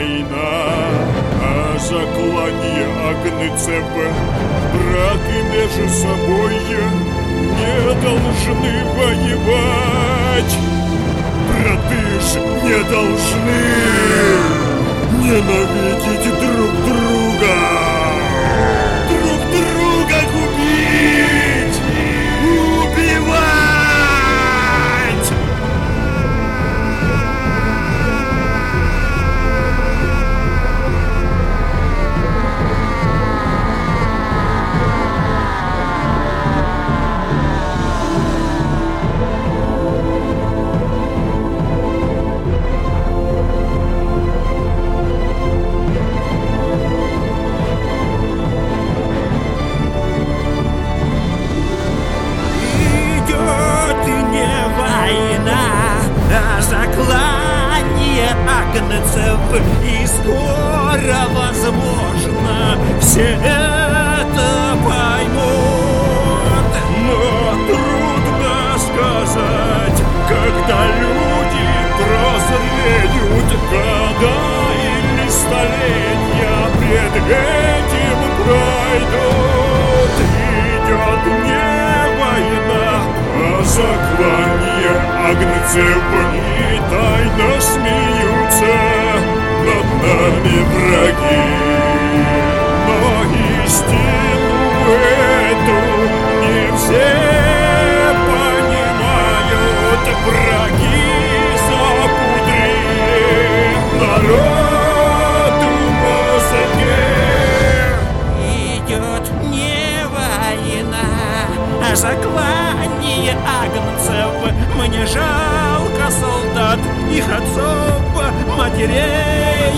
война, а заклание огны цепа, браки между собой не должны воевать. Браты ж не должны! А заклание агнцев И скоро, возможно, все это поймут. Но трудно сказать, заклание агнцев И тайно смеются над нами враги заклание агнцев Мне жалко солдат, их отцов, матерей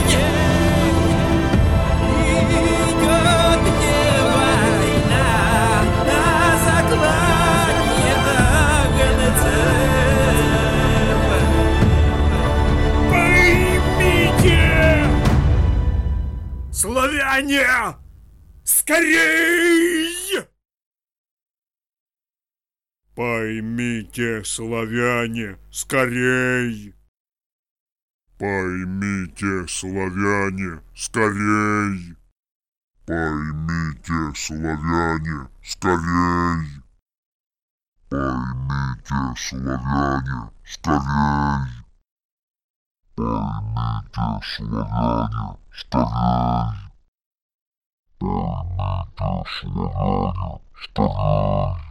Идет не война, а заклание агнцев Поймите! Славяне! Скорей! Поймите, славяне, скорей! Поймите, славяне, скорей! Поймите, славяне, скорей! Поймите, славяне, скорей! Поймите, славяне, скорей! Поймите, славяне, скорей!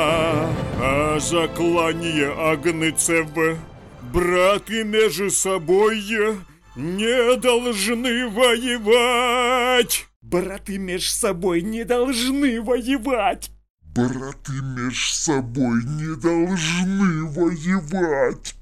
А заклание Агнцев. Браты между собой не должны воевать. Браты меж собой не должны воевать. Браты меж собой не должны воевать.